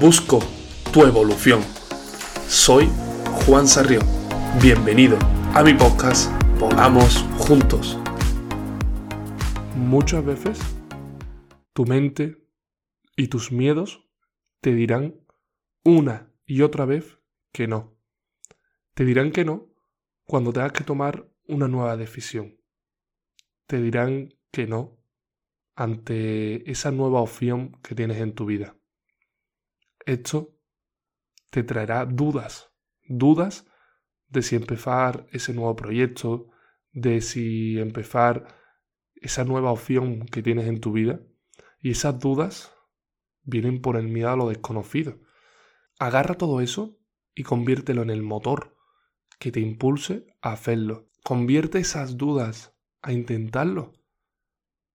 busco tu evolución. Soy Juan Sarrión. Bienvenido a mi podcast Volamos Juntos. Muchas veces tu mente y tus miedos te dirán una y otra vez que no. Te dirán que no cuando tengas que tomar una nueva decisión. Te dirán que no ante esa nueva opción que tienes en tu vida. Esto te traerá dudas, dudas de si empezar ese nuevo proyecto, de si empezar esa nueva opción que tienes en tu vida. Y esas dudas vienen por el miedo a lo desconocido. Agarra todo eso y conviértelo en el motor que te impulse a hacerlo. Convierte esas dudas a intentarlo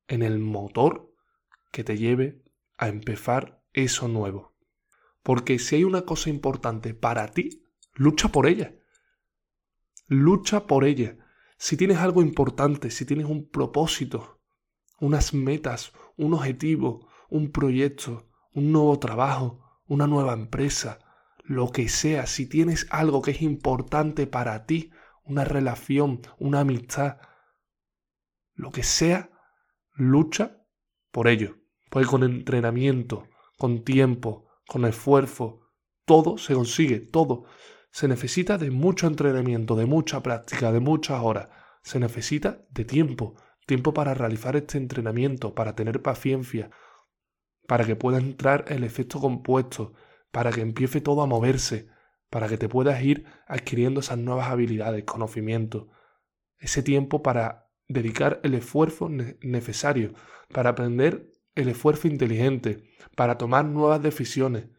en el motor que te lleve a empezar eso nuevo. Porque si hay una cosa importante para ti, lucha por ella. Lucha por ella. Si tienes algo importante, si tienes un propósito, unas metas, un objetivo, un proyecto, un nuevo trabajo, una nueva empresa, lo que sea, si tienes algo que es importante para ti, una relación, una amistad, lo que sea, lucha por ello. Porque con entrenamiento, con tiempo, con esfuerzo, todo se consigue, todo. Se necesita de mucho entrenamiento, de mucha práctica, de muchas horas. Se necesita de tiempo, tiempo para realizar este entrenamiento, para tener paciencia, para que pueda entrar el efecto compuesto, para que empiece todo a moverse, para que te puedas ir adquiriendo esas nuevas habilidades, conocimientos. Ese tiempo para dedicar el esfuerzo necesario, para aprender el esfuerzo inteligente, para tomar nuevas decisiones,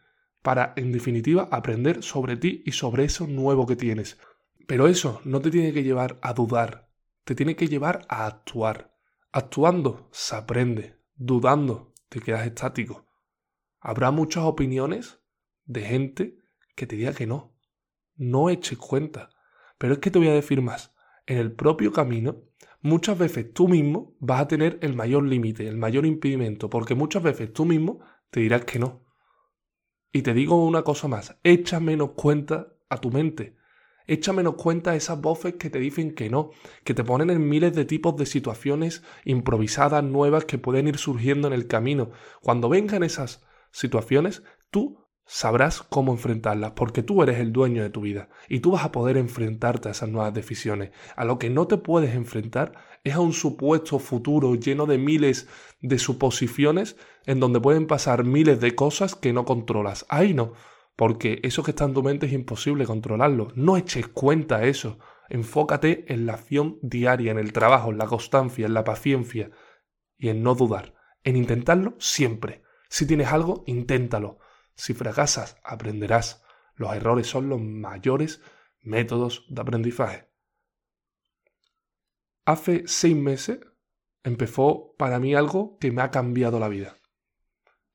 para, en definitiva, aprender sobre ti y sobre eso nuevo que tienes. Pero eso no te tiene que llevar a dudar, te tiene que llevar a actuar. Actuando se aprende, dudando te quedas estático. Habrá muchas opiniones de gente que te diga que no. No eches cuenta. Pero es que te voy a decir más. En el propio camino muchas veces tú mismo vas a tener el mayor límite, el mayor impedimento, porque muchas veces tú mismo te dirás que no. Y te digo una cosa más, echa menos cuenta a tu mente. Echa menos cuenta a esas voces que te dicen que no, que te ponen en miles de tipos de situaciones improvisadas, nuevas, que pueden ir surgiendo en el camino. Cuando vengan esas situaciones, tú sabrás cómo enfrentarlas, porque tú eres el dueño de tu vida y tú vas a poder enfrentarte a esas nuevas decisiones. A lo que no te puedes enfrentar es a un supuesto futuro lleno de miles de suposiciones en donde pueden pasar miles de cosas que no controlas. Ahí no, porque eso que está en tu mente es imposible controlarlo. No eches cuenta a eso. Enfócate en la acción diaria, en el trabajo, en la constancia, en la paciencia y en no dudar, en intentarlo siempre. Si tienes algo, inténtalo si fracasas, aprenderás. Los errores son los mayores métodos de aprendizaje. Hace seis meses empezó para mí algo que me ha cambiado la vida.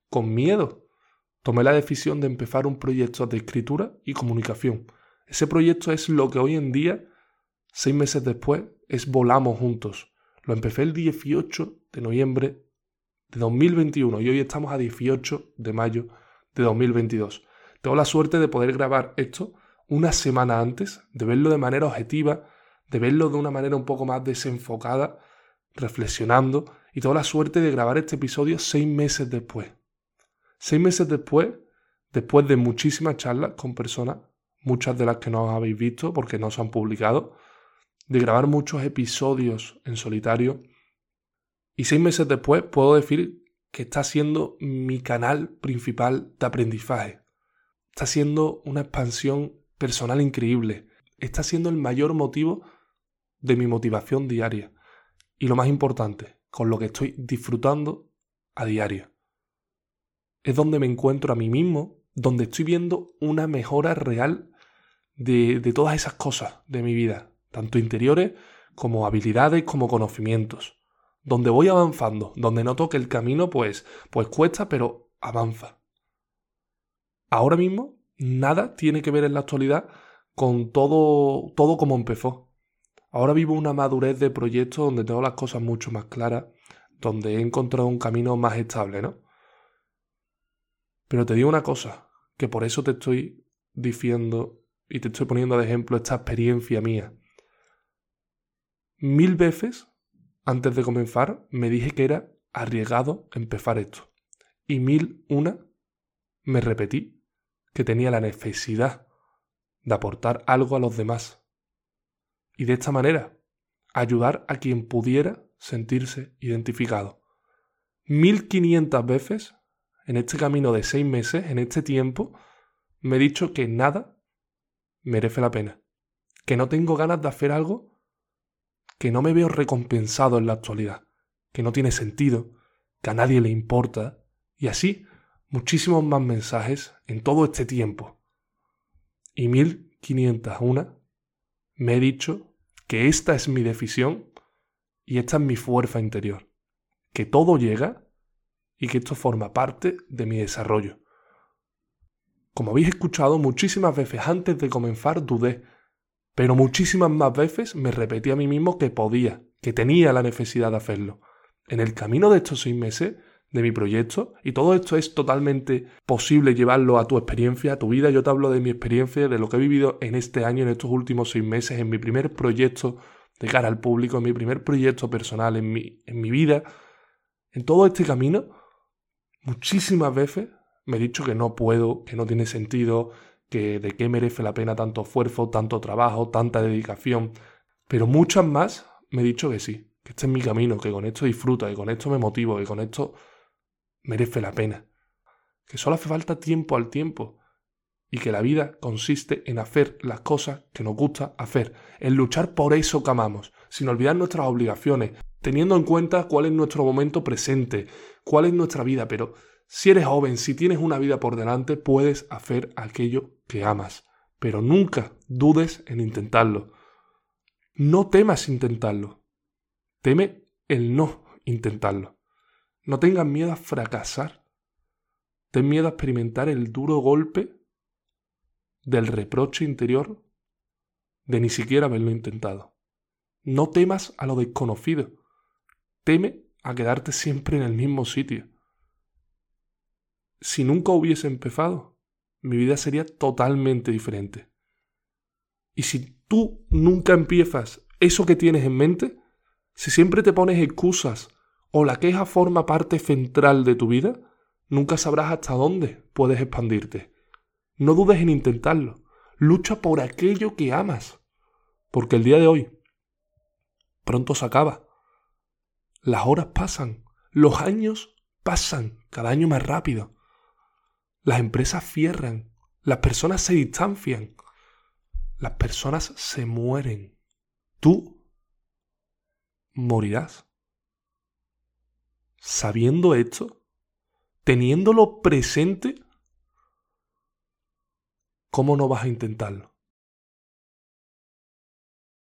Con miedo, tomé la decisión de empezar un proyecto de escritura y comunicación. Ese proyecto es lo que hoy en día, seis meses después, es Volamos Juntos. Lo empecé el 18 de noviembre de 2021 y hoy estamos a 18 de mayo de 2022. Tengo la suerte de poder grabar esto una semana antes, de verlo de manera objetiva, de verlo de una manera un poco más desenfocada, reflexionando, y tengo la suerte de grabar este episodio seis meses después. Seis meses después, después de muchísimas charlas con personas, muchas de las que no habéis visto porque no se han publicado, de grabar muchos episodios en solitario, y seis meses después puedo decir que está siendo mi canal principal de aprendizaje. Está siendo una expansión personal increíble. Está siendo el mayor motivo de mi motivación diaria. Y lo más importante, con lo que estoy disfrutando a diario. Es donde me encuentro a mí mismo, donde estoy viendo una mejora real de, de todas esas cosas de mi vida, tanto interiores como habilidades como conocimientos donde voy avanzando, donde noto que el camino pues, pues cuesta, pero avanza. Ahora mismo nada tiene que ver en la actualidad con todo, todo como empezó. Ahora vivo una madurez de proyecto donde tengo las cosas mucho más claras, donde he encontrado un camino más estable, ¿no? Pero te digo una cosa, que por eso te estoy diciendo y te estoy poniendo de ejemplo esta experiencia mía. Mil veces antes de comenzar me dije que era arriesgado empezar esto. Y mil una me repetí que tenía la necesidad de aportar algo a los demás. Y de esta manera, ayudar a quien pudiera sentirse identificado. Mil quinientas veces en este camino de seis meses, en este tiempo, me he dicho que nada merece la pena. Que no tengo ganas de hacer algo que no me veo recompensado en la actualidad, que no tiene sentido, que a nadie le importa, y así muchísimos más mensajes en todo este tiempo. Y 1501 me he dicho que esta es mi decisión y esta es mi fuerza interior, que todo llega y que esto forma parte de mi desarrollo. Como habéis escuchado muchísimas veces antes de comenzar dudé pero muchísimas más veces me repetí a mí mismo que podía, que tenía la necesidad de hacerlo. En el camino de estos seis meses de mi proyecto, y todo esto es totalmente posible llevarlo a tu experiencia, a tu vida, yo te hablo de mi experiencia, de lo que he vivido en este año, en estos últimos seis meses, en mi primer proyecto de cara al público, en mi primer proyecto personal, en mi, en mi vida, en todo este camino, muchísimas veces me he dicho que no puedo, que no tiene sentido, que de qué merece la pena tanto esfuerzo, tanto trabajo, tanta dedicación, pero muchas más me he dicho que sí, que este es mi camino, que con esto disfruto, que con esto me motivo, que con esto merece la pena, que solo hace falta tiempo al tiempo y que la vida consiste en hacer las cosas que nos gusta hacer, en luchar por eso que amamos, sin olvidar nuestras obligaciones, teniendo en cuenta cuál es nuestro momento presente, cuál es nuestra vida, pero si eres joven, si tienes una vida por delante, puedes hacer aquello que amas, pero nunca dudes en intentarlo. No temas intentarlo. Teme el no intentarlo. No tengas miedo a fracasar. Ten miedo a experimentar el duro golpe del reproche interior de ni siquiera haberlo intentado. No temas a lo desconocido. Teme a quedarte siempre en el mismo sitio si nunca hubiese empezado, mi vida sería totalmente diferente. Y si tú nunca empiezas eso que tienes en mente, si siempre te pones excusas o la queja forma parte central de tu vida, nunca sabrás hasta dónde puedes expandirte. No dudes en intentarlo. Lucha por aquello que amas. Porque el día de hoy pronto se acaba. Las horas pasan. Los años pasan cada año más rápido. Las empresas cierran, las personas se distancian, las personas se mueren. Tú morirás. Sabiendo esto, teniéndolo presente, ¿cómo no vas a intentarlo?